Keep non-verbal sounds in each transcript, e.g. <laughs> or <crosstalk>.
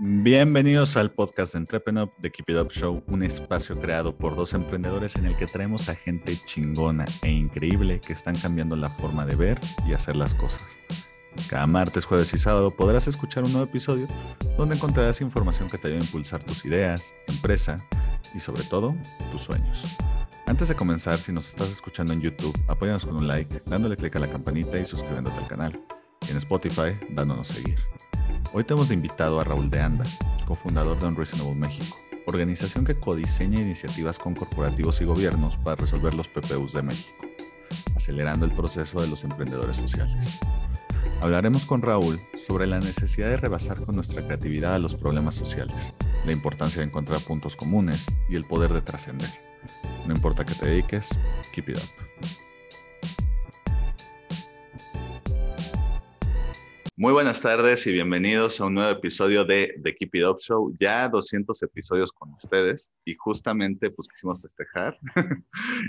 Bienvenidos al podcast de Entrepreneur de Keep It Up Show, un espacio creado por dos emprendedores en el que traemos a gente chingona e increíble que están cambiando la forma de ver y hacer las cosas. Cada martes, jueves y sábado podrás escuchar un nuevo episodio donde encontrarás información que te ayude a impulsar tus ideas, empresa y sobre todo tus sueños. Antes de comenzar, si nos estás escuchando en YouTube, apóyanos con un like, dándole clic a la campanita y suscribiéndote al canal. En Spotify, dándonos seguir. Hoy te hemos invitado a Raúl de Anda, cofundador de Unreasonable México, organización que codiseña iniciativas con corporativos y gobiernos para resolver los PPUs de México, acelerando el proceso de los emprendedores sociales. Hablaremos con Raúl sobre la necesidad de rebasar con nuestra creatividad a los problemas sociales, la importancia de encontrar puntos comunes y el poder de trascender. No importa que te dediques, keep it up. Muy buenas tardes y bienvenidos a un nuevo episodio de The Keep It Up Show. Ya 200 episodios con ustedes y justamente pues quisimos festejar <laughs>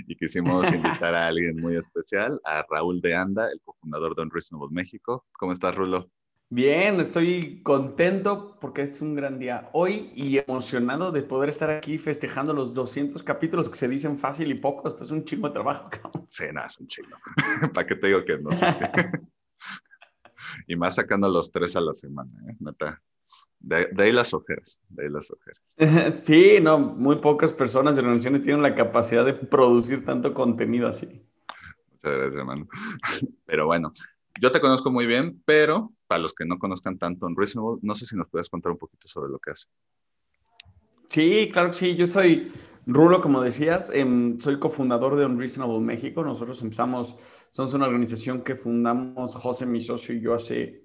y quisimos invitar a alguien muy especial, a Raúl de Anda, el cofundador de Unreasonable México. ¿Cómo estás, Rulo? Bien, estoy contento porque es un gran día hoy y emocionado de poder estar aquí festejando los 200 capítulos que se dicen fácil y pocos, pues es un chingo de trabajo. <laughs> Sí, nada, es un chingo. <laughs> ¿Para qué te digo que no? sé y más sacando los tres a la semana, ¿eh? De, ahí las ojeras, de ahí las ojeras. <laughs> Sí, no, muy pocas personas de organizaciones tienen la capacidad de producir tanto contenido así. Muchas gracias, hermano. <laughs> Pero bueno, yo te conozco muy bien, pero para los que no conozcan tanto Unreasonable, no sé si nos puedes contar un poquito sobre lo que hace. Sí, claro que sí. Yo soy Rulo, como decías, em, soy cofundador de Unreasonable México. Nosotros empezamos somos una organización que fundamos José, mi socio y yo hace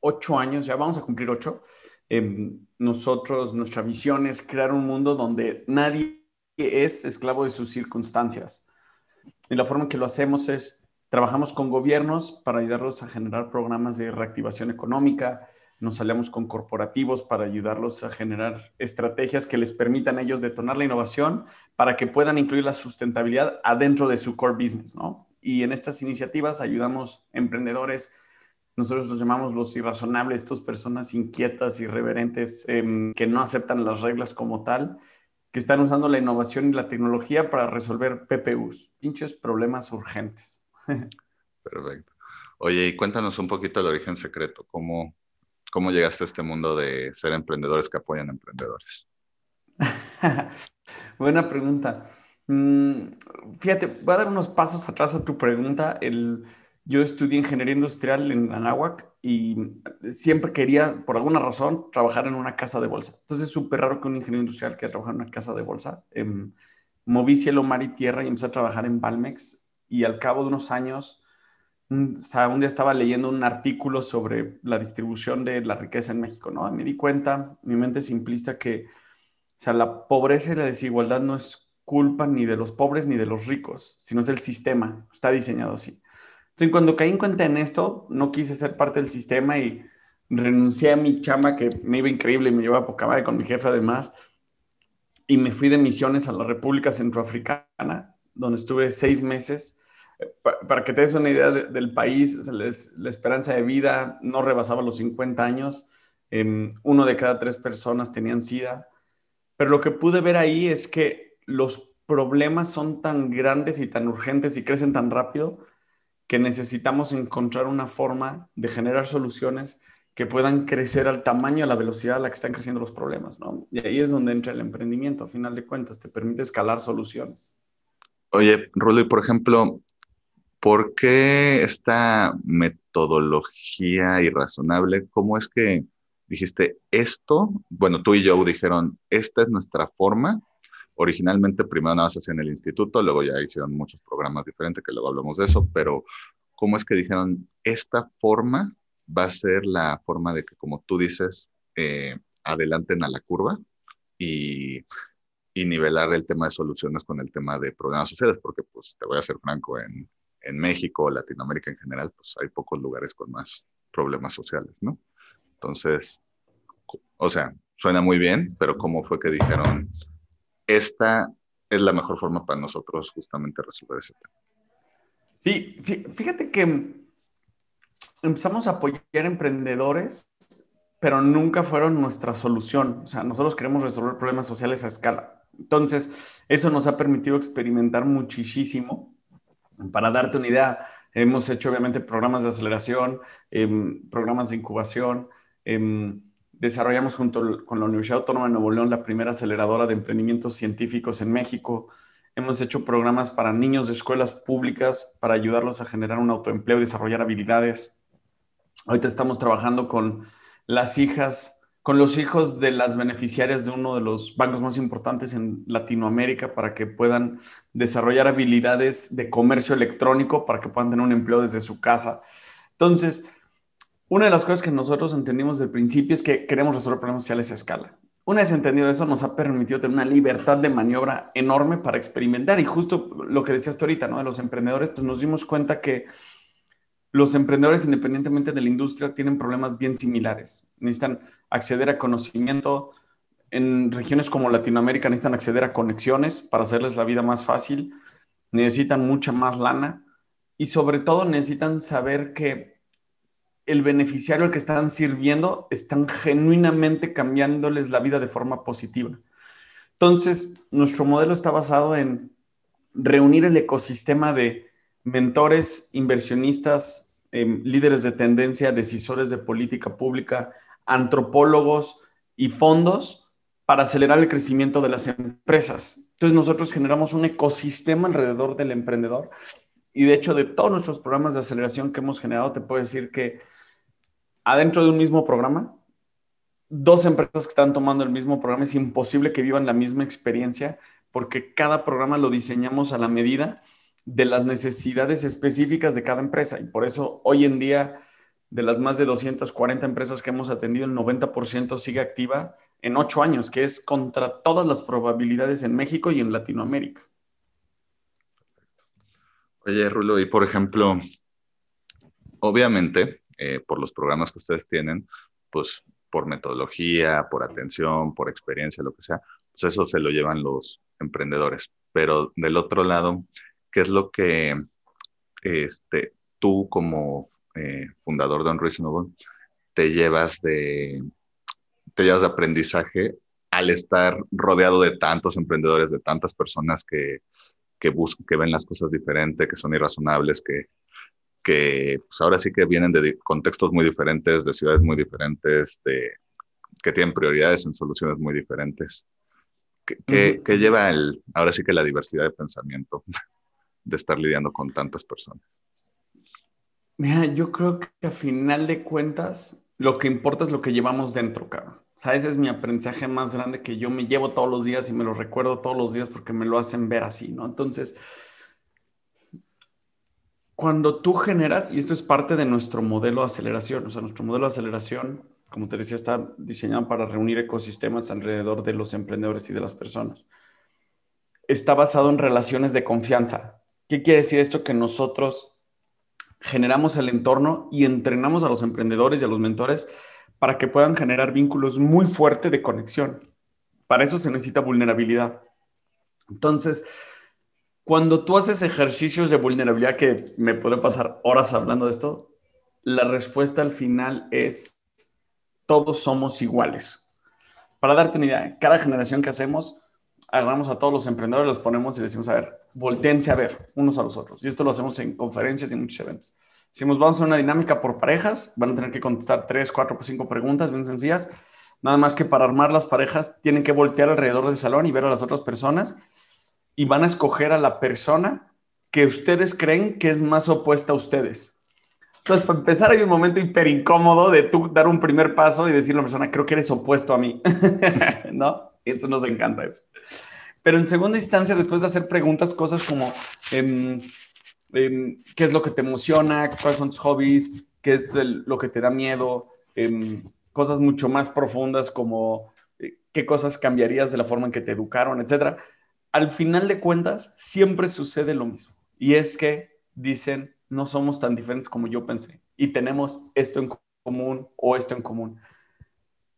ocho años, ya vamos a cumplir ocho. Em, nosotros, nuestra visión es crear un mundo donde nadie es esclavo de sus circunstancias. Y la forma en que lo hacemos es, trabajamos con gobiernos para ayudarlos a generar programas de reactivación económica, nos aliamos con corporativos para ayudarlos a generar estrategias que les permitan a ellos detonar la innovación para que puedan incluir la sustentabilidad adentro de su core business, ¿no? y en estas iniciativas ayudamos emprendedores, nosotros los llamamos los irrazonables, estas personas inquietas, irreverentes, em, que no aceptan las reglas como tal, que están usando la innovación y la tecnología para resolver PPUs, pinches problemas urgentes. <laughs> Perfecto. Oye, y cuéntanos un poquito el origen secreto, ¿cómo, cómo llegaste a este mundo de ser emprendedores que apoyan a emprendedores? <laughs> Buena pregunta. Mm, fíjate, voy a dar unos pasos atrás a tu pregunta. Yo estudié ingeniería industrial en Anáhuac y siempre quería, por alguna razón, trabajar en una casa de bolsa. Entonces es súper raro que un ingeniero industrial quiera trabajar en una casa de bolsa. Eh, moví cielo, mar y tierra y empecé a trabajar en Balmex y al cabo de unos años, un, o sea, un día estaba leyendo un artículo sobre la distribución de la riqueza en México, ¿no? Me di cuenta, mi mente simplista, que, o sea, la pobreza y la desigualdad no es culpa ni de los pobres ni de los ricos, sino es el sistema, está diseñado así. Entonces, cuando caí en cuenta en esto, no quise ser parte del sistema y renuncié a mi chamba que me iba increíble y me llevaba a poca madre con mi jefe además, y me fui de misiones a la República Centroafricana, donde estuve seis meses. Para que te des una idea del país, la esperanza de vida no rebasaba los 50 años, uno de cada tres personas tenían SIDA, pero lo que pude ver ahí es que los problemas son tan grandes y tan urgentes y crecen tan rápido que necesitamos encontrar una forma de generar soluciones que puedan crecer al tamaño, a la velocidad a la que están creciendo los problemas, ¿no? Y ahí es donde entra el emprendimiento, a final de cuentas, te permite escalar soluciones. Oye, Rulo, y por ejemplo, ¿por qué esta metodología irrazonable? ¿Cómo es que dijiste esto? Bueno, tú y yo dijeron, esta es nuestra forma Originalmente primero nada más en el instituto, luego ya hicieron muchos programas diferentes, que luego hablamos de eso, pero ¿cómo es que dijeron, esta forma va a ser la forma de que, como tú dices, eh, adelanten a la curva y, y, nivelar el tema de soluciones con el tema de problemas sociales? Porque, pues, te voy a ser franco, en, en México, Latinoamérica en general, pues hay pocos lugares con más problemas sociales, ¿no? Entonces, o sea, suena muy bien, pero ¿cómo fue que dijeron, esta es la mejor forma para nosotros justamente resolver ese tema. Sí, fíjate que empezamos a apoyar emprendedores pero nunca fueron nuestra solución. O sea, nosotros queremos resolver problemas sociales a escala. Entonces, eso nos ha permitido experimentar muchísimo. Para darte una idea, hemos hecho obviamente programas de aceleración, em, programas de incubación. Em, desarrollamos junto con la Universidad Autónoma de Nuevo León la primera aceleradora de emprendimientos científicos en México. Hemos hecho programas para niños de escuelas públicas para ayudarlos a generar un autoempleo y desarrollar habilidades. Ahorita estamos trabajando con las hijas, con los hijos de las beneficiarias de uno de los bancos más importantes en Latinoamérica para que puedan desarrollar habilidades de comercio electrónico para que puedan tener un empleo desde su casa. Entonces, una de las cosas que nosotros entendimos desde el principio es que queremos resolver problemas sociales a escala. Una vez entendido eso, nos ha permitido tener una libertad de maniobra enorme para experimentar. Y justo lo que decías tú ahorita, ¿no? De los emprendedores, pues nos dimos cuenta que los emprendedores, independientemente de la industria, tienen problemas bien similares. Necesitan acceder a conocimiento. En regiones como Latinoamérica necesitan acceder a conexiones para hacerles la vida más fácil. Necesitan mucha más lana y sobre todo necesitan saber que el beneficiario al que están sirviendo están genuinamente cambiándoles la vida de forma positiva. Entonces, nuestro modelo está basado en reunir el ecosistema de mentores, inversionistas, em, líderes de tendencia, decisores de política pública, antropólogos y fondos para acelerar el crecimiento de las empresas. Entonces nosotros generamos un ecosistema alrededor del emprendedor y de hecho de todos nuestros programas de aceleración que hemos generado, te puedo decir que adentro de un mismo programa, dos empresas que están tomando el mismo programa, es imposible que vivan la misma experiencia porque cada programa lo diseñamos a la medida de las necesidades específicas de cada empresa. Y por eso hoy en día, de las más de 240 empresas que hemos atendido, el 90% sigue activa en ocho años, que es contra todas las probabilidades en México y en Latinoamérica. Oye, Rulo, y por ejemplo, obviamente, eh, por los programas que ustedes tienen, pues por metodología, por atención, por experiencia, lo que sea, pues eso se lo llevan los emprendedores. Pero del otro lado, ¿qué es lo que este, tú como eh, fundador de Unreasonable te llevas de, te llevas de aprendizaje al estar rodeado de tantos emprendedores, de tantas personas que, que, buscan, que ven las cosas diferentes, que son irrazonables, que, que pues ahora sí que vienen de contextos muy diferentes, de ciudades muy diferentes, de, que tienen prioridades en soluciones muy diferentes. ¿Qué, qué lleva el, ahora sí que la diversidad de pensamiento? De estar lidiando con tantas personas? Mira, yo creo que a final de cuentas, lo que importa es lo que llevamos dentro, cabrón. O sea, ese es mi aprendizaje más grande que yo me llevo todos los días y me lo recuerdo todos los días porque me lo hacen ver así, ¿no? Entonces, cuando tú generas, y esto es parte de nuestro modelo de aceleración, o sea, nuestro modelo de aceleración, como te decía, está diseñado para reunir ecosistemas alrededor de los emprendedores y de las personas. Está basado en relaciones de confianza. ¿Qué quiere decir esto? Que nosotros generamos el entorno y entrenamos a los emprendedores y a los mentores para que puedan generar vínculos muy fuertes de conexión. Para eso se necesita vulnerabilidad. Entonces, cuando tú haces ejercicios de vulnerabilidad, que me puede pasar horas hablando de esto, la respuesta al final es todos somos iguales. Para darte una idea, cada generación que hacemos, agarramos a todos los emprendedores, los ponemos y decimos, a ver, volteense a ver unos a los otros. Y esto lo hacemos en conferencias y en muchos eventos. Decimos, vamos a una dinámica por parejas, van a tener que contestar tres, cuatro, cinco preguntas bien sencillas. Nada más que para armar las parejas tienen que voltear alrededor del salón y ver a las otras personas y van a escoger a la persona que ustedes creen que es más opuesta a ustedes. Entonces, para empezar, hay un momento hiper incómodo de tú dar un primer paso y decirle a la persona, creo que eres opuesto a mí, <laughs> ¿no? Y eso nos encanta eso. Pero en segunda instancia, después de hacer preguntas, cosas como em, em, qué es lo que te emociona, cuáles son tus hobbies, qué es lo que te da miedo, em, cosas mucho más profundas como eh, qué cosas cambiarías de la forma en que te educaron, etcétera. Al final de cuentas, siempre sucede lo mismo. Y es que dicen, no somos tan diferentes como yo pensé y tenemos esto en común o esto en común.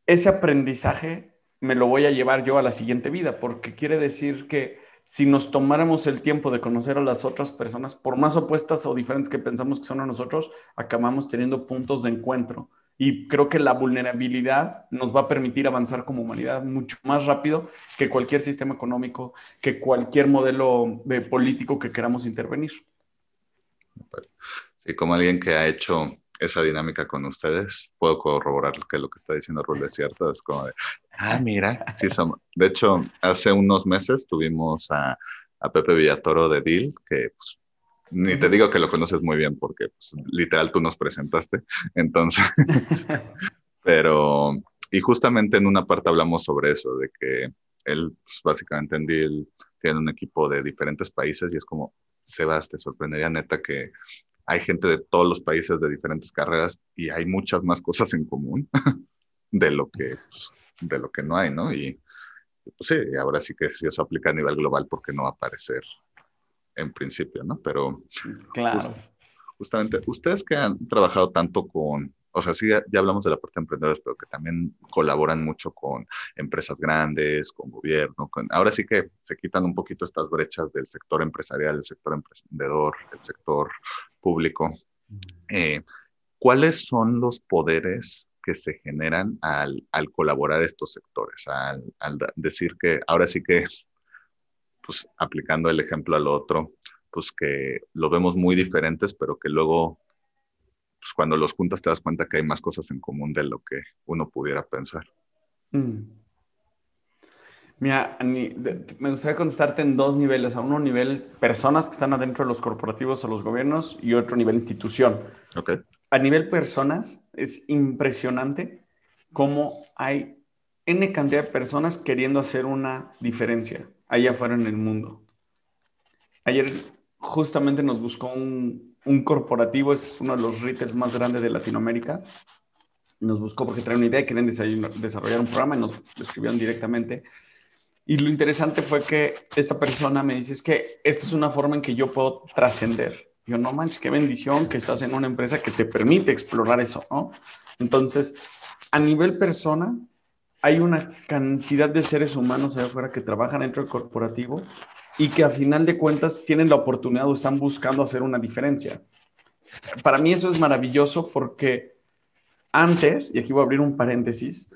Ese aprendizaje me lo voy a llevar yo a la siguiente vida, porque quiere decir que si nos tomáramos el tiempo de conocer a las otras personas, por más opuestas o diferentes que pensamos que son a nosotros, acabamos teniendo puntos de encuentro Y creo que la vulnerabilidad nos va a permitir avanzar como humanidad mucho más rápido que cualquier sistema económico, que cualquier modelo de político que queramos intervenir. Sí, como alguien que ha hecho esa dinámica con ustedes, puedo corroborar que lo que está diciendo Rul es cierto. Es como de, ah, mira, sí somos. De hecho, hace unos meses tuvimos a, a Pepe Villatoro de Deal, que pues, ni te digo que lo conoces muy bien porque pues, literal tú nos presentaste. Entonces, <laughs> pero, y justamente en una parte hablamos sobre eso, de que él pues, básicamente en Deal tiene un equipo de diferentes países y es como, Sebas, te sorprendería neta que hay gente de todos los países de diferentes carreras y hay muchas más cosas en común <laughs> de lo que, pues, de lo que no hay, ¿no? Y pues sí, ahora sí que si eso aplica a nivel global, porque no va a aparecer en principio, ¿no? Pero claro. justamente, ustedes que han trabajado tanto con, o sea, sí, ya, hablamos de la parte de emprendedores, pero que también colaboran mucho con empresas grandes, con gobierno, con, ahora sí que se quitan un poquito estas brechas del sector empresarial, el sector emprendedor, el sector público. Eh, ¿Cuáles son los poderes que se generan al, al colaborar estos sectores, al, al, decir que ahora sí que, pues aplicando el ejemplo al otro, pues que lo vemos muy diferentes, pero que luego, pues cuando los juntas te das cuenta que hay más cosas en común de lo que uno pudiera pensar. Mm. Mira, me gustaría contestarte en dos niveles. A uno nivel personas que están adentro de los corporativos o los gobiernos y otro nivel institución. Okay a nivel personas, es impresionante cómo hay N cantidad de personas queriendo hacer una diferencia allá afuera en el mundo. Ayer justamente nos buscó un, corporativo, es uno de los retailers más grandes de Latinoamérica. Nos buscó porque trae una idea, quieren desarrollar un programa y nos escribieron directamente. Y lo interesante fue que esta persona me dice, es que esta es una forma en que yo puedo trascender. Yo, no manches, qué bendición que estás en una empresa que te permite explorar eso. Entonces, a nivel persona, hay una cantidad de seres humanos allá afuera que trabajan dentro del corporativo y que a final de cuentas tienen la oportunidad o están buscando hacer una diferencia. Para mí eso es maravilloso porque antes, y aquí voy a abrir un paréntesis,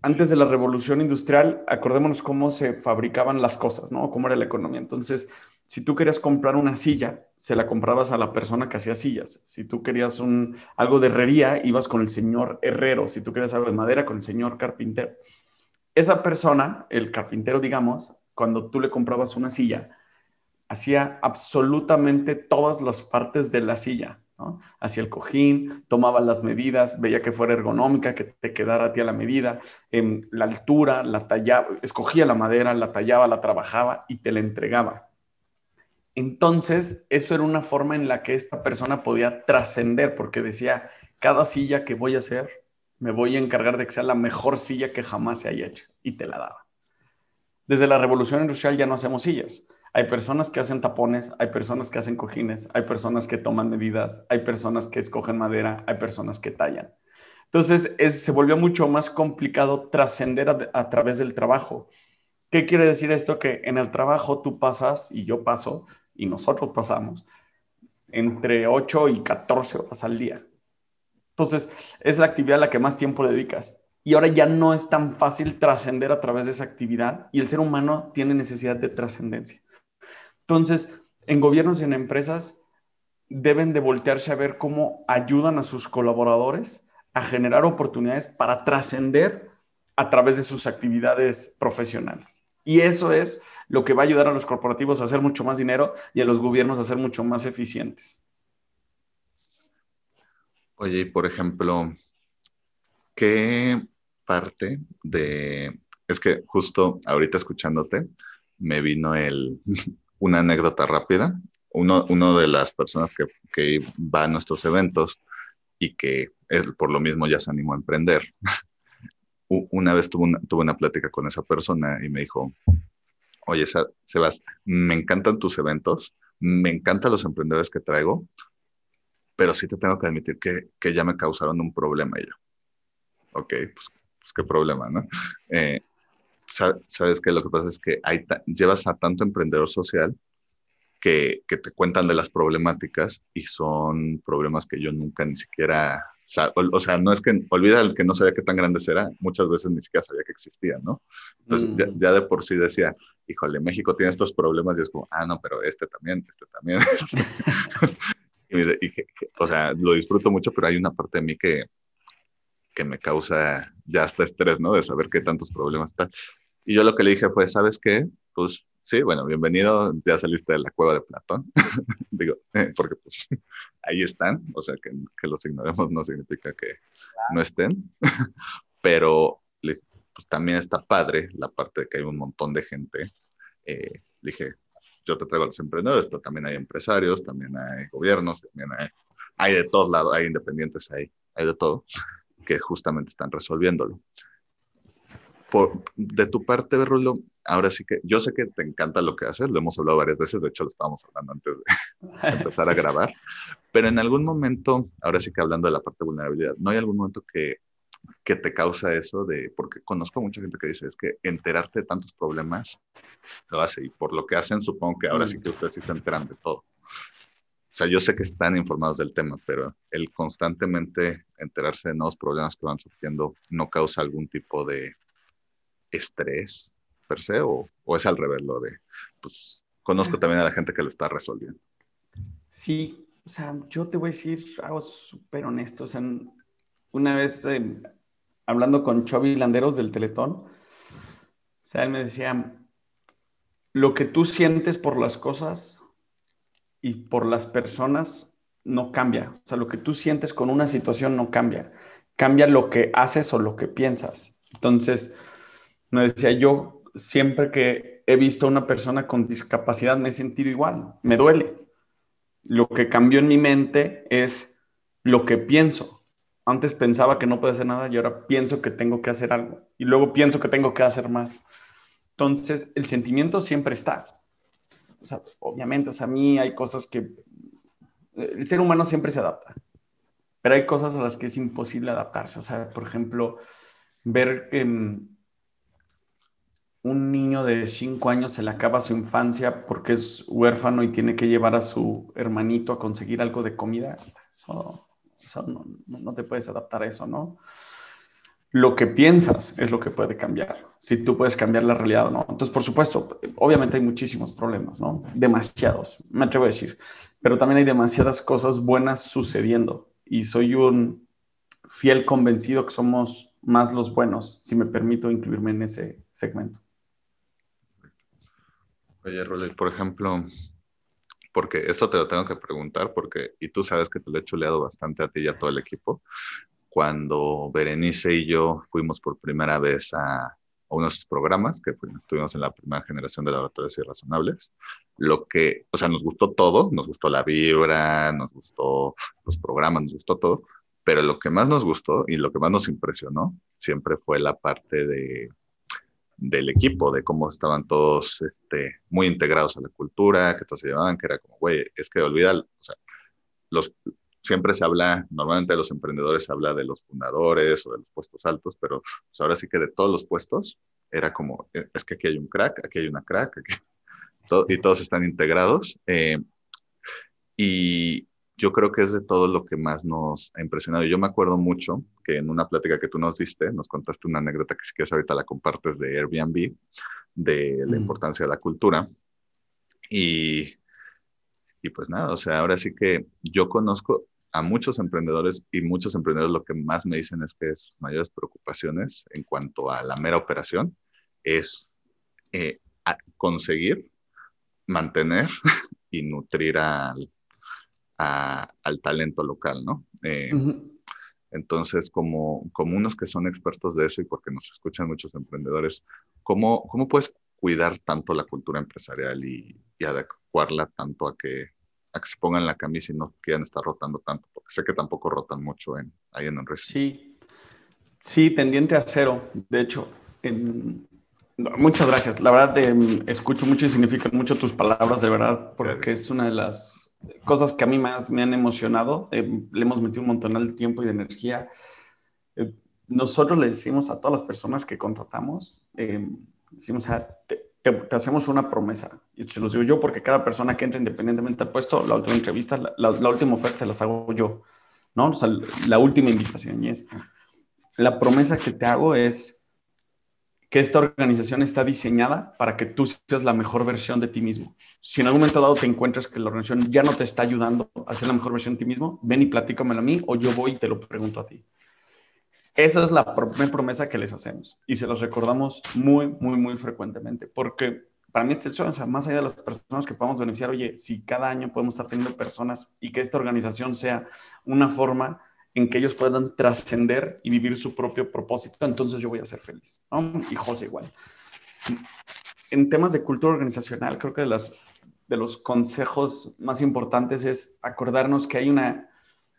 antes de la revolución industrial, acordémonos cómo se fabricaban las cosas, ¿no? Cómo era la economía. Entonces, si tú querías comprar una silla, se la comprabas a la persona que hacía sillas. Si tú querías un, algo de herrería, ibas con el señor herrero. Si tú querías algo de madera, con el señor carpintero. Esa persona, el carpintero, digamos, cuando tú le comprabas una silla, hacía absolutamente todas las partes de la silla. ¿no? Hacía el cojín, tomaba las medidas, veía que fuera ergonómica, que te quedara a ti a la medida, en la altura, la tallaba, escogía la madera, la tallaba, la trabajaba y te la entregaba. Entonces, eso era una forma en la que esta persona podía trascender, porque decía, cada silla que voy a hacer, me voy a encargar de que sea la mejor silla que jamás se haya hecho, y te la daba. Desde la revolución industrial ya no hacemos sillas. Hay personas que hacen tapones, hay personas que hacen cojines, hay personas que toman medidas, hay personas que escogen madera, hay personas que tallan. Entonces, se volvió mucho más complicado trascender a, a través del trabajo. ¿Qué quiere decir esto? Que en el trabajo tú pasas y yo paso y nosotros pasamos entre 8 y 14 horas al día. Entonces, es la actividad a la que más tiempo dedicas. Y ahora ya no es tan fácil trascender a través de esa actividad y el ser humano tiene necesidad de trascendencia. Entonces, en gobiernos y en empresas deben de voltearse a ver cómo ayudan a sus colaboradores a generar oportunidades para trascender a través de sus actividades profesionales. Y eso es lo que va a ayudar a los corporativos a hacer mucho más dinero y a los gobiernos a ser mucho más eficientes. Oye, y por ejemplo, ¿qué parte de... Es que justo ahorita escuchándote, me vino el, <laughs> una anécdota rápida. Uno, uno de las personas que, que va a nuestros eventos y que es, por lo mismo ya se animó a emprender. <laughs> Una vez tuve una, tuve una plática con esa persona y me dijo, oye, Sebas, me encantan tus eventos, me encantan los emprendedores que traigo, pero sí te tengo que admitir que, que ya me causaron un problema yo. Ok, pues, pues qué problema, ¿no? Eh, sabes que lo que pasa es que hay llevas a tanto emprendedor social que, que, te cuentan de las problemáticas y son problemas que yo nunca ni siquiera o sea, no es que olvida el que no sabía qué tan grande será, muchas veces ni siquiera sabía que existía, ¿no? Entonces mm. ya, de por sí decía, híjole, México tiene estos problemas y es como, ah, no, pero este también, este también. <laughs> y, o sea, lo disfruto mucho, pero hay una parte de mí que, que me causa ya hasta estrés, ¿no? De saber qué tantos problemas están. Y yo lo que le dije fue, ¿sabes qué? Pues sí, bueno, bienvenido, ya saliste de la cueva de Platón. <laughs> Digo, <laughs> porque pues ahí están, o sea, que, que los ignoremos no significa que no estén, <laughs> pero pues, también está padre la parte de que hay un montón de gente. Eh, dije, yo te traigo a los emprendedores, pero también hay empresarios, también hay gobiernos, también hay, hay de todos lados, hay independientes, hay, hay de todo, que justamente están resolviéndolo de tu parte, Berrulo, ahora sí que yo sé que te encanta lo que haces, lo hemos hablado varias veces, de hecho lo estábamos hablando antes de, <laughs> empezar a grabar, pero en algún momento, ahora sí que hablando de la parte de vulnerabilidad, ¿no hay algún momento que, que te causa eso de, porque conozco mucha gente que dice, es que enterarte de tantos problemas lo hace, y por lo que hacen supongo que ahora sí mm. que ustedes sí se enteran de todo. O sea, yo sé que están informados del tema, pero el constantemente enterarse de nuevos problemas que van surgiendo no causa algún tipo de estrés per se o, es al revés lo de, pues conozco ah. también a la gente que lo está resolviendo. Sí, o sea, yo te voy a decir algo súper honesto. O sea, una vez eh, hablando con Chovy Landeros del Teletón, o sea, él me decía, lo que tú sientes por las cosas y por las personas no cambia. O sea, lo que tú sientes con una situación no cambia. Cambia lo que haces o lo que piensas. Entonces, me decía, yo siempre que he visto a una persona con discapacidad me he sentido igual, me duele. Lo que cambió en mi mente es lo que pienso. Antes pensaba que no puede hacer nada y ahora pienso que tengo que hacer algo. Y luego pienso que tengo que hacer más. Entonces, el sentimiento siempre está. O sea, obviamente, o sea, a mí hay cosas que... El ser humano siempre se adapta. Pero hay cosas a las que es imposible adaptarse. O sea, por ejemplo, ver que un niño de cinco años se le acaba su infancia porque es huérfano y tiene que llevar a su hermanito a conseguir algo de comida, eso, no, te puedes adaptar a eso, ¿no? Lo que piensas es lo que puede cambiar, si tú puedes cambiar la realidad o no. Entonces, por supuesto, obviamente hay muchísimos problemas, ¿no? Demasiados, me atrevo a decir, pero también hay demasiadas cosas buenas sucediendo y soy un fiel convencido que somos más los buenos, si me permito incluirme en ese segmento. Oye, Rolly, por ejemplo, porque esto te lo tengo que preguntar, porque, y tú sabes que te lo he chuleado bastante a ti y a todo el equipo, cuando Berenice y yo fuimos por primera vez a, uno de esos programas, que estuvimos en la primera generación de laboratorios irrazonables, lo que, o sea, nos gustó todo, nos gustó la vibra, nos gustó los programas, nos gustó todo, pero lo que más nos gustó y lo que más nos impresionó siempre fue la parte de del equipo, de cómo estaban todos este, muy integrados a la cultura, que todos se llevaban, que era como, güey, es que olvida, o sea, los, siempre se habla, normalmente de los emprendedores se habla de los fundadores o de los puestos altos, pero pues, ahora sí que de todos los puestos era como, e, es que aquí hay un crack, aquí hay una crack, aquí, <laughs> y todos están integrados. Eh, y, yo creo que es de todo lo que más nos ha impresionado. Yo me acuerdo mucho que en una plática que tú nos diste, nos contaste una anécdota que si quieres ahorita la compartes de Airbnb, de la mm. importancia de la cultura. Y, y pues nada, o sea, ahora sí que yo conozco a muchos emprendedores y muchos emprendedores lo que más me dicen es que sus mayores preocupaciones en cuanto a la mera operación es eh, conseguir, mantener <laughs> y nutrir al, al talento local, ¿no? Eh, entonces, como, como unos que son expertos de eso y porque nos escuchan muchos emprendedores, ¿cómo, cómo puedes cuidar tanto la cultura empresarial y, adecuarla tanto a que, a que se pongan la camisa y no quieran estar rotando tanto? Porque sé que tampoco rotan mucho en, ahí en el Sí, sí, tendiente a cero. De hecho, muchas gracias. La verdad, em, escucho mucho y significan mucho tus palabras, de verdad, porque es una de las cosas que a mí más me han emocionado. Eh, le hemos metido un montón de tiempo y de energía. Eh, nosotros le decimos a todas las personas que contratamos, decimos, ah, te, hacemos una promesa. Y se los digo yo porque cada persona que entra independientemente al puesto, la última entrevista, la, última oferta se las hago yo. ¿no? O sea, la última invitación y es, la promesa que te hago es que esta organización está diseñada para que tú seas la mejor versión de ti mismo. Si en algún momento dado te encuentras que la organización ya no te está ayudando a ser la mejor versión de ti mismo, ven y platícamelo a mí o yo voy y te lo pregunto a ti. Esa es la primera promesa que les hacemos y se los recordamos muy, muy, muy frecuentemente porque para mí es o más allá de las personas que podamos beneficiar, oye, si cada año podemos estar teniendo personas y que esta organización sea una forma en que ellos puedan trascender y vivir su propio propósito, entonces yo voy a ser feliz. Y José igual. En temas de cultura organizacional, creo que de, las, de los consejos más importantes es acordarnos que hay una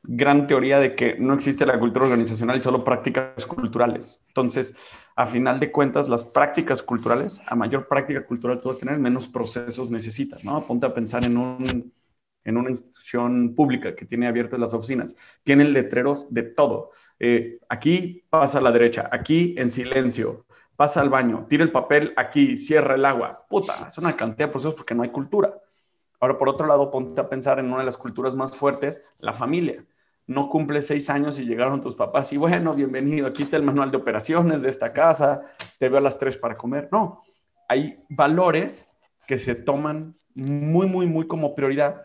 gran teoría de que no existe la cultura organizacional y solo prácticas culturales. Entonces, a final de cuentas, las prácticas culturales, a mayor práctica cultural tú vas a tener, menos procesos necesitas, ¿no? Ponte a pensar en un en una institución pública que tiene abiertas las oficinas, tienen letreros de todo. Eh, aquí pasa a la derecha, aquí en silencio, pasa al baño, tira el papel aquí, cierra el agua. Puta, es una cantidad de procesos porque no hay cultura. Ahora, por otro lado, ponte a pensar en una de las culturas más fuertes, la familia. No cumple seis años y llegaron tus papás y bueno, bienvenido, aquí está el manual de operaciones de esta casa, te veo a las tres para comer. No, hay valores que se toman muy, muy, muy como prioridad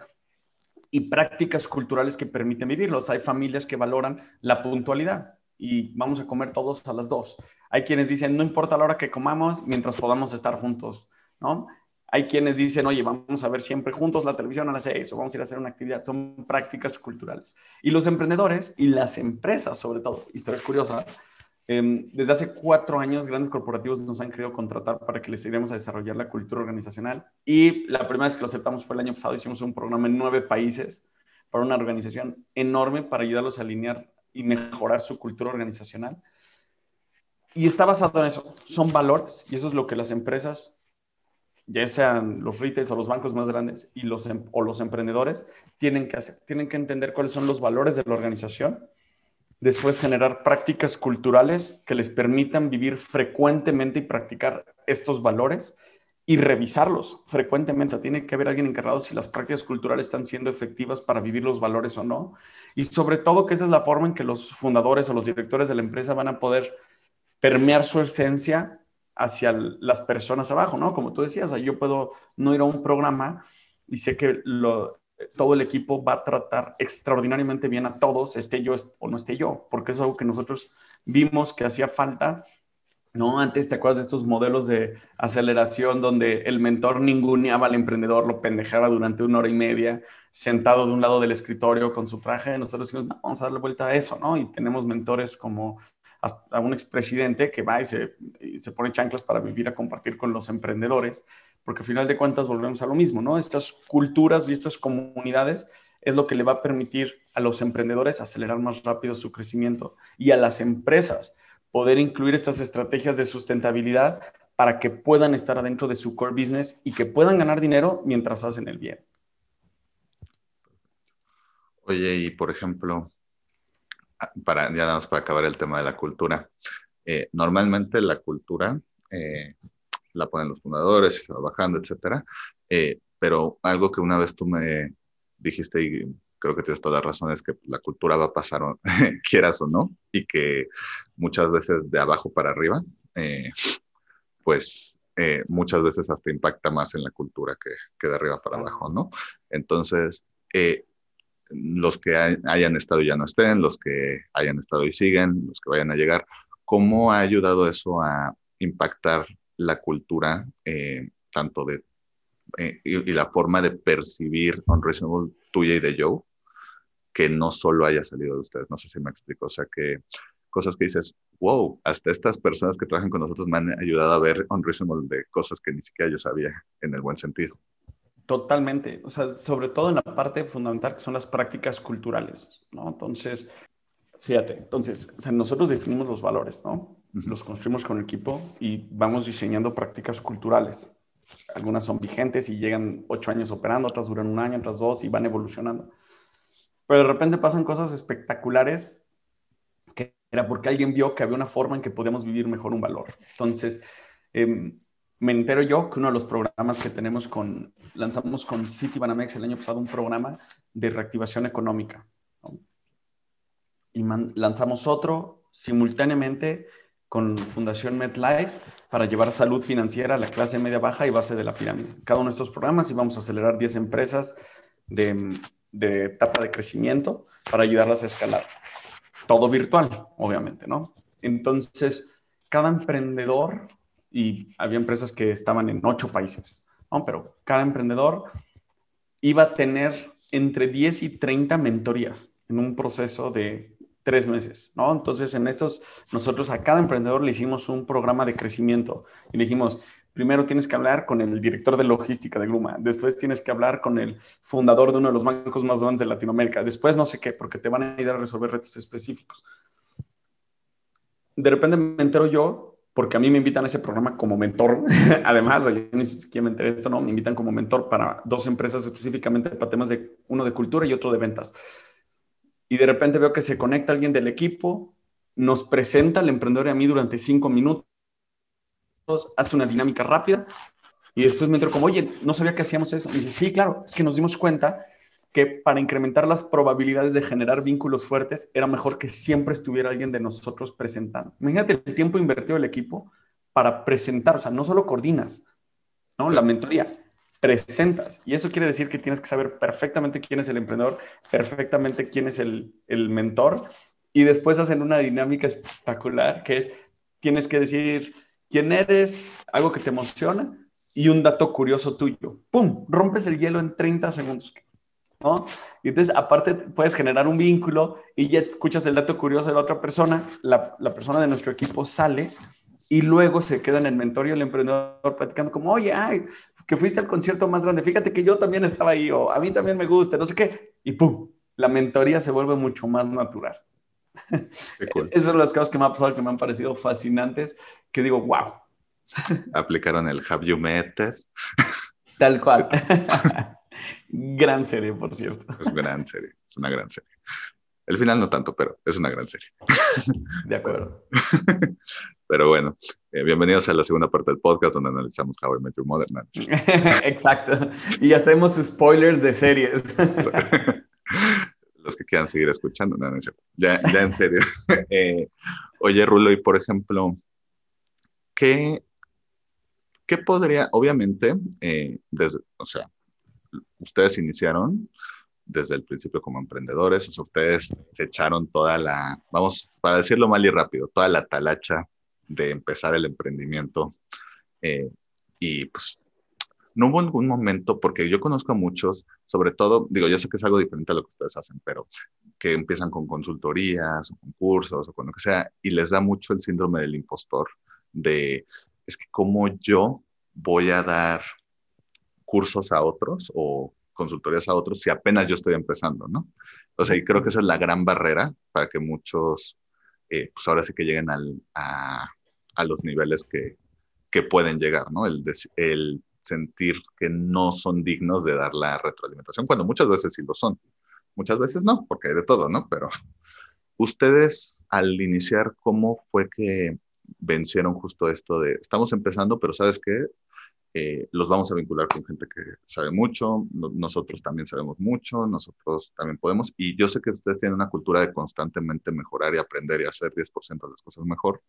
y prácticas culturales que permiten vivirlos. Hay familias que valoran la puntualidad y vamos a comer todos a las dos. Hay quienes dicen, no importa la hora que comamos mientras podamos estar juntos, ¿no? Hay quienes dicen, oye, vamos a ver siempre juntos la televisión a las seis o vamos a ir a hacer una actividad. Son prácticas culturales. Y los emprendedores y las empresas, sobre todo, historia curiosa, Em, desde hace cuatro años, grandes corporativos nos han querido contratar para que les ayudemos a desarrollar la cultura organizacional. Y la primera vez que lo aceptamos fue el año pasado. Hicimos un programa en nueve países para una organización enorme para ayudarlos a alinear y mejorar su cultura organizacional. Y está basado en eso. Son valores y eso es lo que las empresas, ya sean los retailers o los bancos más grandes y los, em, o los emprendedores, tienen que hacer. Tienen que entender cuáles son los valores de la organización después generar prácticas culturales que les permitan vivir frecuentemente y practicar estos valores y revisarlos frecuentemente. O sea, tiene que haber alguien encargado si las prácticas culturales están siendo efectivas para vivir los valores o no. Y sobre todo que esa es la forma en que los fundadores o los directores de la empresa van a poder permear su esencia hacia las personas abajo, ¿no? Como tú decías, yo puedo no ir a un programa y sé que todo el equipo va a tratar extraordinariamente bien a todos, esté yo o no esté yo, porque es algo que nosotros vimos que hacía falta. ¿no? Antes te acuerdas de estos modelos de aceleración donde el mentor ninguneaba al emprendedor, lo pendejaba durante una hora y media, sentado de un lado del escritorio con su traje. Nosotros decimos, no, vamos a darle vuelta a eso, ¿no? Y tenemos mentores como a un expresidente que va y se, y se pone chanclas para vivir a compartir con los emprendedores porque al final de cuentas volvemos a lo mismo, ¿no? Estas culturas y estas comunidades es lo que le va a permitir a los emprendedores acelerar más rápido su crecimiento y a las empresas poder incluir estas estrategias de sustentabilidad para que puedan estar adentro de su core business y que puedan ganar dinero mientras hacen el bien. Oye, y por ejemplo, para, ya nada más para acabar el tema de la cultura, eh, normalmente la cultura eh, la ponen los fundadores y se va bajando, etcétera. Eh, pero algo que una vez tú me dijiste y creo que tienes toda la razón es que la cultura va a pasar, <laughs> quieras o no, y que muchas veces de abajo para arriba, eh, pues eh, muchas veces hasta impacta más en la cultura que, que de arriba para abajo, ¿no? Entonces, los que hayan estado y ya no estén, los que hayan estado y siguen, los que vayan a llegar, ¿cómo ha ayudado eso a impactar la cultura, eh, tanto de, eh, y, la forma de percibir Unreasonable tuya y de Joe, que no solo haya salido de ustedes, no sé si me explico, o sea, que cosas que dices, wow, hasta estas personas que trabajan con nosotros me han ayudado a ver Unreasonable de cosas que ni siquiera yo sabía en el buen sentido. Totalmente, o sea, sobre todo en la parte fundamental que son las prácticas culturales, ¿no? Entonces, fíjate, entonces, o sea, nosotros definimos los valores, ¿no? los construimos con el equipo y vamos diseñando prácticas culturales. Algunas son vigentes y llegan ocho años operando, otras duran un año, otras dos y van evolucionando. Pero de repente pasan cosas espectaculares que era porque alguien vio que había una forma en que podíamos vivir mejor un valor. Entonces, em, me entero yo que uno de los programas que tenemos con, lanzamos con City Banamex el año pasado un programa de reactivación económica. y lanzamos otro simultáneamente con Fundación MedLife para llevar salud financiera a la clase media baja y base de la pirámide. Cada uno de estos programas y vamos a acelerar 10 empresas de, de etapa de crecimiento para ayudarlas a escalar. Todo virtual, obviamente, ¿no? Entonces, cada emprendedor, y había empresas que estaban en ocho países. Pero cada emprendedor iba a tener entre 10 y 30 mentorías en un proceso de tres meses, ¿no? Entonces, en estos, nosotros a cada emprendedor le hicimos un programa de crecimiento y le dijimos, primero tienes que hablar con el director de logística de Gruma, después tienes que hablar con el fundador de uno de los bancos más grandes de Latinoamérica, después no sé qué, porque te van a ayudar a resolver retos específicos. De repente me entero yo, porque a mí me invitan a ese programa como mentor, <laughs> además, yo ni siquiera me enteré de esto, ¿no? Me invitan como mentor para dos empresas específicamente para temas de, uno de cultura y otro de ventas y de repente veo que se conecta alguien del equipo, nos presenta al emprendedor y a mí durante cinco minutos, hace una dinámica rápida y después me entro como, oye, no sabía que hacíamos eso. Y dice, sí, claro, es que nos dimos cuenta que para incrementar las probabilidades de generar vínculos fuertes era mejor que siempre estuviera alguien de nosotros presentando. Imagínate el tiempo invertido del equipo para presentar, o sea, no solo coordinas, ¿no? La mentoría, presentas. Y eso quiere decir que tienes que saber perfectamente quién es el emprendedor, perfectamente quién es el, el mentor. Y después hacen una dinámica espectacular que es, tienes que decir quién eres, algo que te emociona y un dato curioso tuyo. ¡Pum! Rompes el hielo en 30 segundos. ¿No? Y entonces, aparte, puedes generar un vínculo y ya escuchas el dato curioso de la otra persona, la, la persona de nuestro equipo sale y luego se queda en el mentorio el emprendedor platicando como, oye, ay, que fuiste al concierto más grande, fíjate que yo también estaba ahí, o a mí también me gusta, no sé qué, y pum, la mentoría se vuelve mucho más natural. Esos son los casos que me han pasado, que me han parecido fascinantes, que digo, wow. Aplicaron el Have You Met? Tal cual. <laughs> gran serie, por cierto. Es gran serie, es una gran serie. El final no tanto, pero es una gran serie. <laughs> De acuerdo. <laughs> Pero bueno, eh, bienvenidos a la segunda parte del podcast donde analizamos How I Met Your Mother. <laughs> Exacto. Y hacemos spoilers de series. Los que quieran seguir escuchando, no, no ya, ya, en serio. Eh, oye, Rulo, y por ejemplo, ¿qué, qué podría, obviamente, eh, desde, o sea, ustedes iniciaron desde el principio como emprendedores, o sea, ustedes se echaron toda la, vamos, para decirlo mal y rápido, toda la talacha de empezar el emprendimiento. Eh, y pues no hubo ningún momento, porque yo conozco a muchos, sobre todo, digo, yo sé que es algo diferente a lo que ustedes hacen, pero que empiezan con consultorías o con cursos o con lo que sea, y les da mucho el síndrome del impostor, de, es que como yo voy a dar cursos a otros o consultorías a otros si apenas yo estoy empezando, ¿no? Sea, y creo que esa es la gran barrera para que muchos eh, pues ahora sí que lleguen al, a, a, los niveles que, que, pueden llegar, ¿no? El, el sentir que no son dignos de dar la retroalimentación, cuando muchas veces sí lo son. Muchas veces no, porque hay de todo, ¿no? Pero ustedes al iniciar, ¿cómo fue que vencieron justo esto de, estamos empezando, pero sabes qué, eh, los vamos a vincular con gente que sabe mucho, nosotros también sabemos mucho, nosotros también podemos, y yo sé que ustedes tienen una cultura de constantemente mejorar y aprender y hacer 10% de las cosas mejor,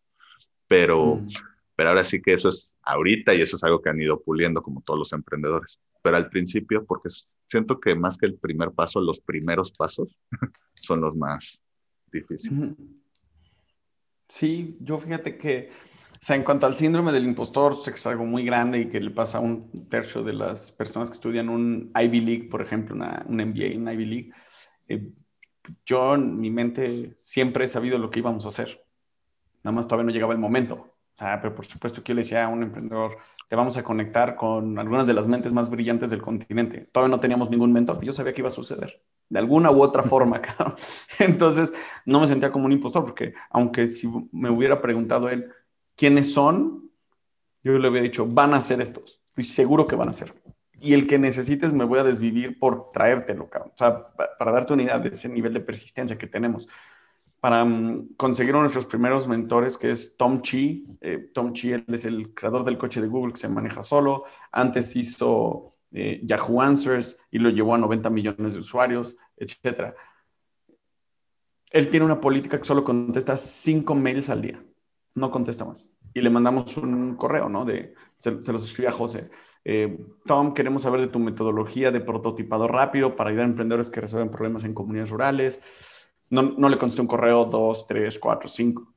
pero, mm. pero ahora sí que eso es ahorita y eso es algo que han ido puliendo como todos los emprendedores, pero al principio, porque siento que más que el primer paso, los primeros pasos <laughs> son los más difíciles. Sí, yo fíjate que sea, en cuanto al síndrome del impostor, sé que es algo muy grande y que le pasa a un tercio de las personas que estudian un Ivy League, por ejemplo, una, un MBA en Ivy League. Eh, yo en mi mente siempre he sabido lo que íbamos a hacer. Nada más todavía no llegaba el momento. O sea, pero por supuesto que yo le decía a un emprendedor, te vamos a conectar con algunas de las mentes más brillantes del continente. Todavía no teníamos ningún mentor, pero yo sabía que iba a suceder. De alguna u otra <laughs> forma, Entonces, no me sentía como un impostor, porque aunque si me hubiera preguntado él, quiénes son, yo le había dicho, van a ser estos. Estoy seguro que van a ser. Y el que necesites me voy a desvivir por traértelo, cabrón. O sea, para darte una idea de ese nivel de persistencia que tenemos. Para um, conseguir uno de nuestros primeros mentores, que es Tom Chi. Eh, Tom Chi, él es el creador del coche de Google que se maneja solo. Antes hizo eh, Yahoo Answers y lo llevó a 90 millones de usuarios, etcétera él tiene una política que solo contesta cinco mails al día, no contesta más. Y le mandamos un correo, ¿no? De, se, los escribe a José. Eh, Tom, queremos saber de tu metodología de prototipado rápido para ayudar a emprendedores que resuelven problemas en comunidades rurales. No, no le contesté un correo, dos, tres, cuatro, cinco.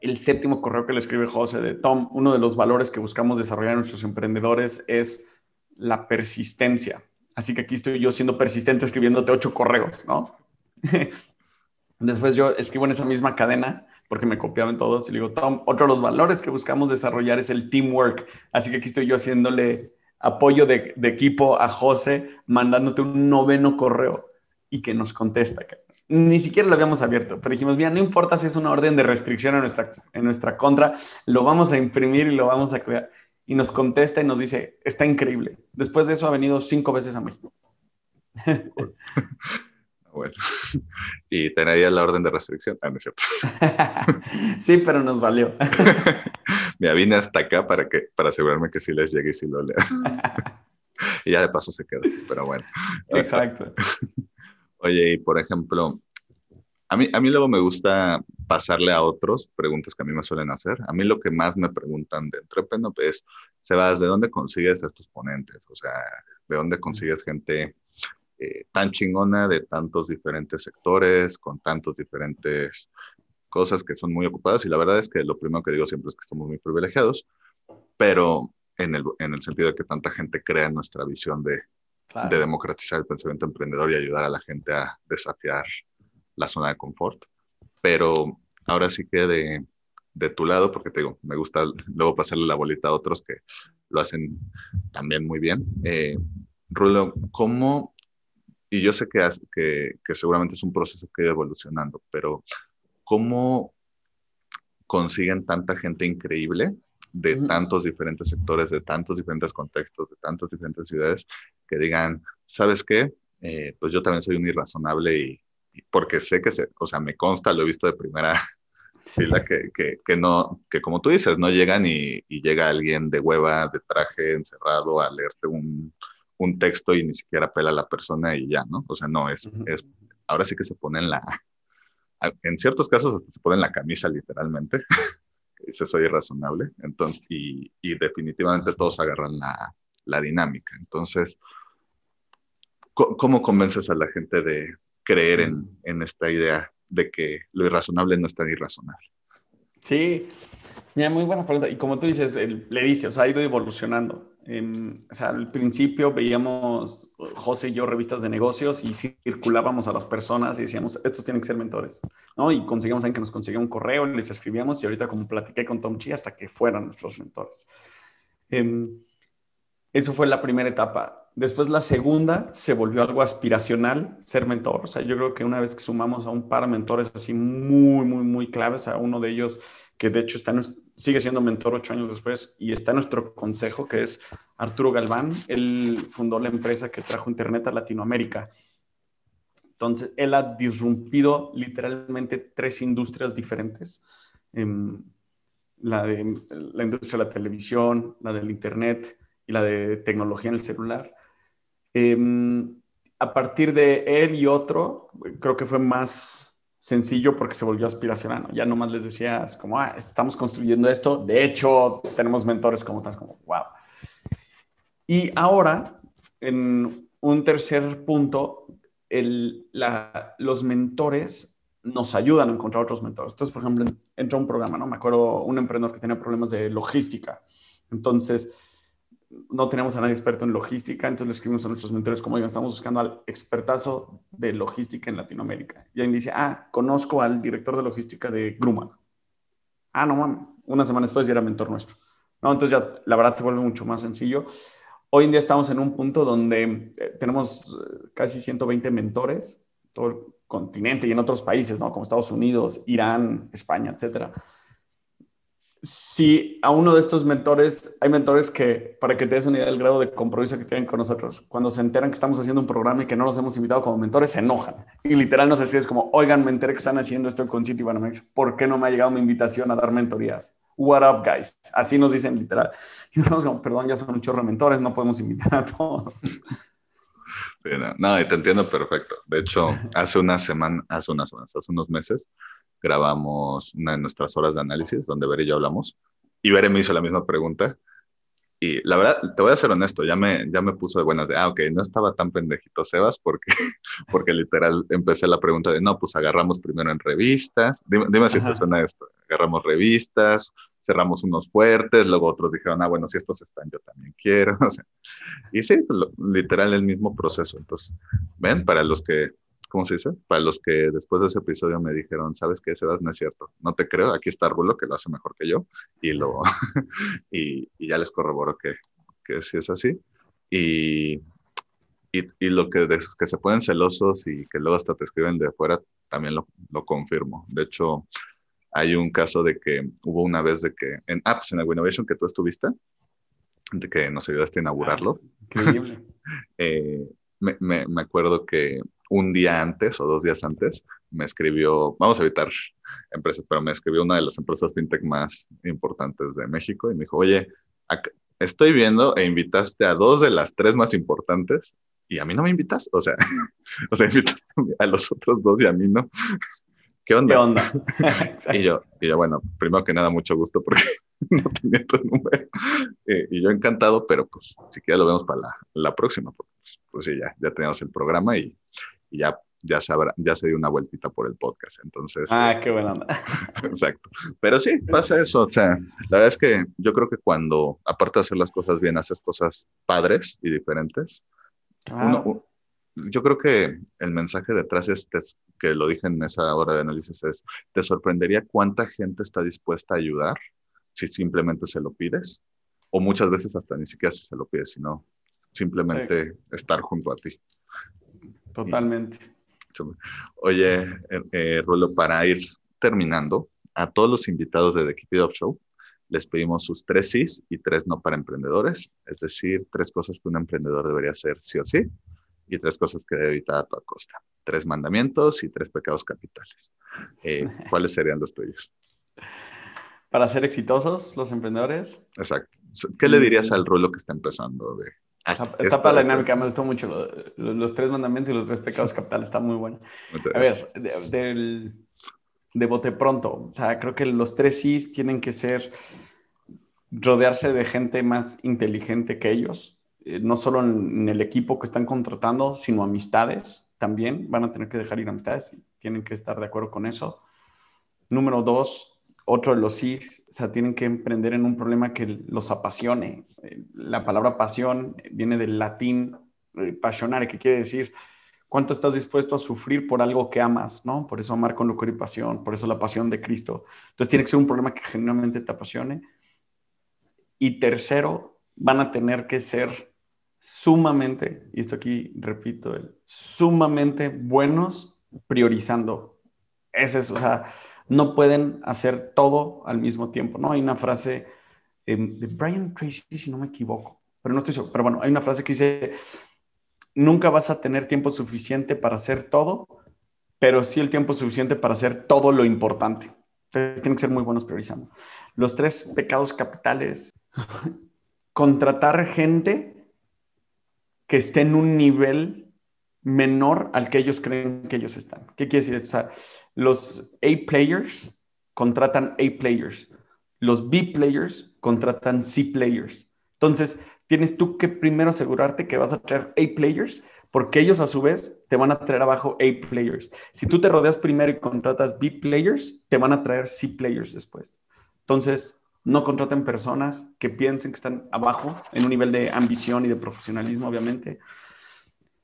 El séptimo correo que le escribe José de Tom, uno de los valores que buscamos desarrollar en nuestros emprendedores es la persistencia. Así que aquí estoy yo siendo persistente escribiéndote ocho correos, ¿no? <laughs> Después yo escribo en esa misma cadena porque me copiaban todos y le digo, Tom, otro de los valores que buscamos desarrollar es el teamwork. Así que aquí estoy yo haciéndole apoyo de, equipo a José, mandándote un noveno correo y que nos contesta. Ni siquiera lo habíamos abierto, pero dijimos, mira, no importa si es una orden de restricción en nuestra, en nuestra contra, lo vamos a imprimir y lo vamos a crear. Y nos contesta y nos dice, está increíble. Después de eso ha venido cinco veces a México. <laughs> Bueno, <laughs> y tenía la orden de restricción. Ah, no es cierto. <laughs> sí, pero nos valió. <laughs> Me vine hasta acá para, que, para asegurarme que sí les llegue y sí lo lea. y ya de paso se quedó, pero bueno. Exacto. Oye, y por ejemplo, a mí, a mí luego me gusta pasarle a otros preguntas que a mí me suelen hacer. A mí lo que más me preguntan de Entrepreneur es, Sebas, ¿de dónde consigues a estos ponentes? O sea, ¿de dónde consigues gente eh, tan chingona de tantos diferentes sectores, con tantos diferentes cosas que son muy ocupadas. Y la verdad es que lo primero que digo siempre es que estamos muy privilegiados, pero en el, en el sentido de que tanta gente crea en nuestra visión de, de democratizar el pensamiento emprendedor y ayudar a la gente a desafiar la zona de confort. Pero ahora sí que de, de tu lado, porque te digo, me gusta luego pasarle la bolita a otros que lo hacen también muy bien. Eh, Rulo, ¿cómo y yo sé que, que, que, seguramente es un proceso que ido evolucionando, pero ¿cómo consiguen tanta gente increíble de tantos diferentes sectores, de tantos diferentes contextos, de tantas diferentes ciudades, que digan, ¿sabes qué? Eh, pues yo también soy un irrazonable y, porque sé que, se, o sea, me consta, lo he visto de primera <laughs> fila, que, que, que, no, que como tú dices, no llegan y, y llega alguien de hueva, de traje, encerrado a leerte un, un texto y ni siquiera pela a la persona y ya, ¿no? O sea, no, es, es ahora sí que se pone en la, en ciertos casos hasta se pone en la camisa literalmente, <laughs> dice soy irrazonable, entonces, y, y definitivamente todos agarran la, la dinámica. Entonces, ¿cómo convences a la gente de creer en, en, esta idea de que lo irrazonable no es tan irrazonable? Sí, mira, muy buena pregunta. Y como tú dices, le diste, o sea, ha ido evolucionando. Em, o sea, al principio veíamos José y yo revistas de negocios y circulábamos a las personas y decíamos, estos tienen que ser mentores, ¿no? Y conseguíamos alguien que nos conseguía un correo, les escribíamos y ahorita como platiqué con Tom Chi hasta que fueran nuestros mentores. Eh, eso fue la primera etapa. Después la segunda se volvió algo aspiracional, ser mentor. O sea, yo creo que una vez que sumamos a un par de mentores así muy, muy, muy claves, a uno de ellos que de hecho está en, sigue siendo mentor ocho años después y está nuestro consejo, que es Arturo Galván. Él fundó la empresa que trajo Internet a Latinoamérica. Entonces, él ha disrumpido literalmente tres industrias diferentes. Em, la de la industria de la televisión, la del Internet y la de tecnología en el celular. Em, a partir de él y otro, creo que fue más sencillo porque se volvió aspiracional. Ya nomás les decías como, ah, estamos construyendo esto. De hecho, tenemos mentores como tal, como, wow. Y ahora, en un tercer punto, el, la, los mentores nos ayudan a encontrar otros mentores. Entonces, por ejemplo, entra un programa, ¿no? Me acuerdo un emprendedor que tenía problemas de logística. Entonces, no tenemos a nadie experto en logística, entonces le escribimos a nuestros mentores como, oigan, estamos buscando al expertazo de logística en Latinoamérica. Y alguien dice, ah, conozco al director de logística de Grumman. Ah, no mames, una semana después ya era mentor nuestro. No, entonces ya la verdad se vuelve mucho más sencillo. Hoy en día estamos en un punto donde eh, tenemos eh, casi 120 mentores, todo el continente y en otros países, ¿no? Como Estados Unidos, Irán, España, etcétera si a uno de estos mentores, hay mentores que, para que te des una idea del grado de compromiso que tienen con nosotros, cuando se enteran que estamos haciendo un programa y que no los hemos invitado como mentores, se enojan. Y literal nos escribes como, oigan, me enteré que están haciendo esto con City Banamex, ¿por qué no me ha llegado mi invitación a dar mentorías? What up, guys? Así nos dicen literal. Y nosotros como, perdón, ya son un chorro mentores, no podemos invitar a todos. no, y te entiendo perfecto. De hecho, hace una semana, hace unas semanas, hace unos meses, grabamos una de nuestras horas de análisis donde Bere y yo hablamos. Y Bere me hizo la misma pregunta. Y la verdad, te voy a ser honesto, ya me, ya me puso de buenas de, ah, ok, no estaba tan pendejito Sebas porque, <laughs> porque literal empecé la pregunta de, no, pues agarramos primero en revistas. Dime, dime si te suena esto. Agarramos revistas, cerramos unos fuertes, luego otros dijeron, ah, bueno, si estos están, yo también quiero. <laughs> y sí, literal el mismo proceso. Entonces, ven, para los que, ¿cómo se dice? Para los que después de ese episodio me dijeron, ¿sabes qué, Sebas? No es cierto, no te creo, aquí está Arbulo, que lo hace mejor que yo, y, lo, <laughs> y, ya les corroboro que, que sí es así. Y, y, y, lo que, que se pueden celosos y que luego hasta te escriben de afuera, también lo, lo confirmo. De hecho, hay un caso de que hubo una vez de que en Apps, en la Innovation que tú estuviste, de que nos ayudaste a inaugurarlo. Ah, increíble. <laughs> eh, me, me, me, acuerdo que un día antes o dos días antes me escribió, vamos a evitar empresas, pero me escribió una de las empresas fintech más importantes de México y me dijo, oye, estoy viendo e invitaste a dos de las tres más importantes y a mí no me invitas, o sea, <laughs> o sea, invitas a los otros dos y a mí no. <laughs> ¿qué onda? ¿Qué onda? <laughs> y, yo, y yo, bueno, primero que nada, mucho gusto porque no tenía tu número. Eh, y yo encantado, pero pues si quieres lo vemos para la, la próxima, pues, pues, sí, ya, ya tenemos el programa y, y ya ya se, ya se dio una vueltita por el podcast. Entonces. Ah, qué buena <laughs> Exacto. Pero sí, pasa eso. O sea, la verdad es que yo creo que cuando, aparte de hacer las cosas bien, haces cosas padres y diferentes, uno, yo creo que el mensaje detrás es que lo dije en esa hora de análisis es, te sorprendería cuánta gente está dispuesta a ayudar si simplemente se lo pides, o muchas veces hasta ni siquiera si se lo pides, sino simplemente estar junto a ti. Totalmente. Oye, eh, eh, Rulo, para ir terminando, a todos los invitados de The Keep It Up Show les pedimos sus tres sí y tres no para emprendedores, es decir, tres cosas que un emprendedor debería hacer sí o sí y tres cosas que debe evitar a toda costa. Tres mandamientos y tres pecados capitales. Eh, <laughs> ¿Cuáles serían los tuyos? Para ser exitosos, los emprendedores. Exacto. ¿Qué le dirías mm. al rulo que está empezando? De, está, para la dinámica, me gustó mucho. los tres mandamientos y los tres pecados capitales, está muy bueno. A ver, de, de bote pronto, o sea, creo que los tres sí tienen que ser rodearse de gente más inteligente que ellos, eh, no solo en, el equipo que están contratando, sino amistades también. Van a tener que dejar ir amistades, tienen que estar de acuerdo con eso. Número dos, otro de los sí, o sea, tienen que emprender en un problema que los apasione. Eh, la palabra pasión viene del latín eh, passionare, que quiere decir cuánto estás dispuesto a sufrir por algo que amas, ¿no? Por eso amar con locura y pasión, por eso la pasión de Cristo. Entonces tiene que ser un problema que genuinamente te apasione. Y tercero, van a tener que ser sumamente, y esto aquí repito, el, sumamente buenos priorizando. Es eso, o sea, no pueden hacer todo al mismo tiempo, ¿no? Hay una frase em, de Brian Tracy, si no me equivoco, pero no estoy seguro, pero bueno, hay una frase que dice, nunca vas a tener tiempo suficiente para hacer todo, pero sí el tiempo suficiente para hacer todo lo importante. Tienen que ser muy buenos priorizando. Los tres pecados capitales, <laughs> contratar gente que esté en un nivel menor al que ellos creen que ellos están. ¿Qué quiere decir? O sea, los A players contratan A players, los B players contratan C players. Entonces, tienes tú que primero asegurarte que vas a traer A players, porque ellos a su vez te van a traer abajo A players. Si tú te rodeas primero y contratas B players, te van a traer C players después. Entonces, no contraten personas que piensen que están abajo en un nivel de ambición y de profesionalismo, obviamente.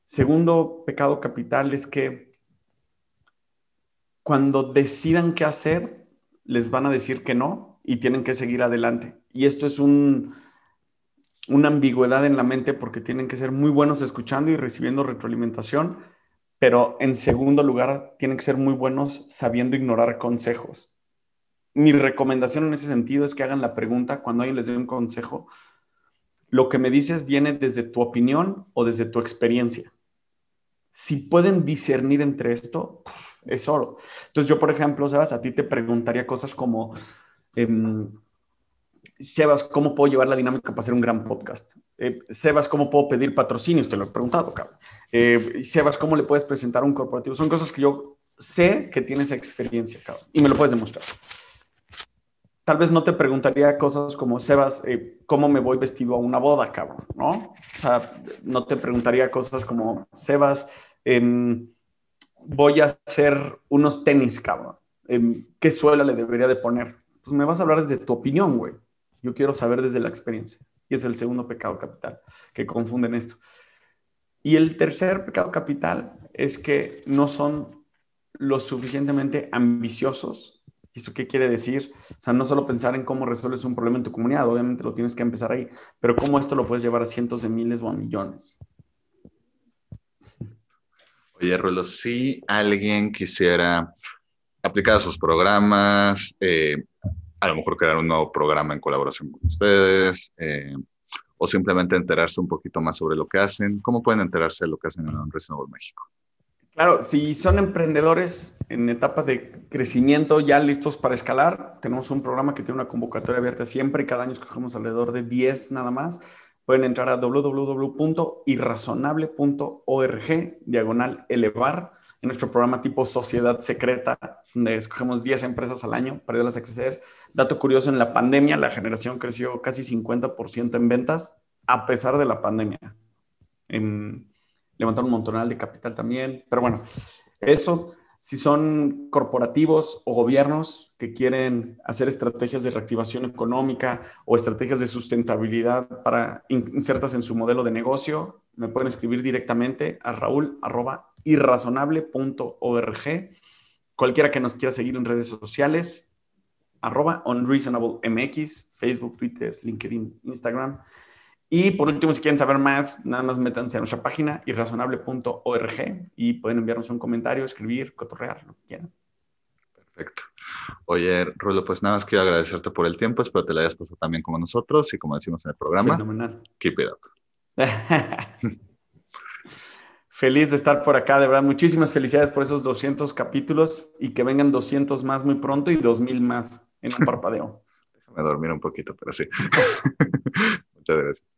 Segundo pecado capital es que cuando decidan qué hacer, les van a decir que no y tienen que seguir adelante. Y esto es un, una ambigüedad en la mente porque tienen que ser muy buenos escuchando y recibiendo retroalimentación, pero en segundo lugar, tienen que ser muy buenos sabiendo ignorar consejos mi recomendación en ese sentido es que hagan la pregunta cuando alguien les dé un consejo. Lo que me dices viene desde tu opinión o desde tu experiencia. Si pueden discernir entre esto, es oro. Entonces yo, por ejemplo, sabes, a ti te preguntaría cosas como, em, Sebas, ¿cómo puedo llevar la dinámica para hacer un gran podcast? Eh, Sebas, ¿cómo puedo pedir patrocinios? Te lo he preguntado, cabrón. Eh, Sebas, ¿cómo le puedes presentar un corporativo? Son cosas que yo sé que tienes experiencia, cabrón, y me lo puedes demostrar. Tal vez no te preguntaría cosas como, Sebas, eh, ¿cómo me voy vestido a una boda, cabrón? ¿No? O sea, no te preguntaría cosas como, Sebas, em, voy a hacer unos tenis, cabrón. Em, ¿Qué suela le debería de poner? Pues me vas a hablar desde tu opinión, güey. Yo quiero saber desde la experiencia. Y es el segundo pecado capital, que confunden esto. Y el tercer pecado capital es que no son lo suficientemente ambiciosos. ¿Y esto qué quiere decir? O sea, no solo pensar en cómo resuelves un problema en tu comunidad, obviamente lo tienes que empezar ahí, pero cómo esto lo puedes llevar a cientos de miles o a millones. Oye, Rulo, si alguien quisiera aplicar sus programas, eh, a lo mejor crear un nuevo programa en colaboración con ustedes, eh, o simplemente enterarse un poquito más sobre lo que hacen. ¿Cómo pueden enterarse de lo que hacen en Reasonable México? Claro, si son emprendedores en etapa de crecimiento ya listos para escalar, tenemos un programa que tiene una convocatoria abierta siempre cada año escogemos alrededor de 10 nada más. Pueden entrar a www.irrazonable.org, diagonal elevar en nuestro programa tipo Sociedad Secreta, donde escogemos 10 empresas al año para ayudarlas a crecer. Dato curioso, en la pandemia la generación creció casi 50% en ventas, a pesar de la pandemia. En, levantaron un montonal de capital también, pero bueno, eso, si son corporativos o gobiernos que quieren hacer estrategias de reactivación económica o estrategias de sustentabilidad para insertas en su modelo de negocio, me pueden escribir directamente a raúl.irrazonable.org. Cualquiera que nos quiera seguir en redes sociales, arroba unreasonablemx, Facebook, Twitter, LinkedIn, Instagram. Y por último, si quieren saber más, nada más métanse a nuestra página irrazonable.org y pueden enviarnos un comentario, escribir, cotorrear, lo que quieran. Perfecto. Oye, Rulo, pues nada más quiero agradecerte por el tiempo. Espero te la hayas pasado también como nosotros y como decimos en el programa. Fenomenal. Keep it up. <laughs> Feliz de estar por acá, de verdad. Muchísimas felicidades por esos 200 capítulos y que vengan 200 más muy pronto y 2000 más en un parpadeo. <laughs> Déjame dormir un poquito, pero sí. <laughs> Muchas gracias.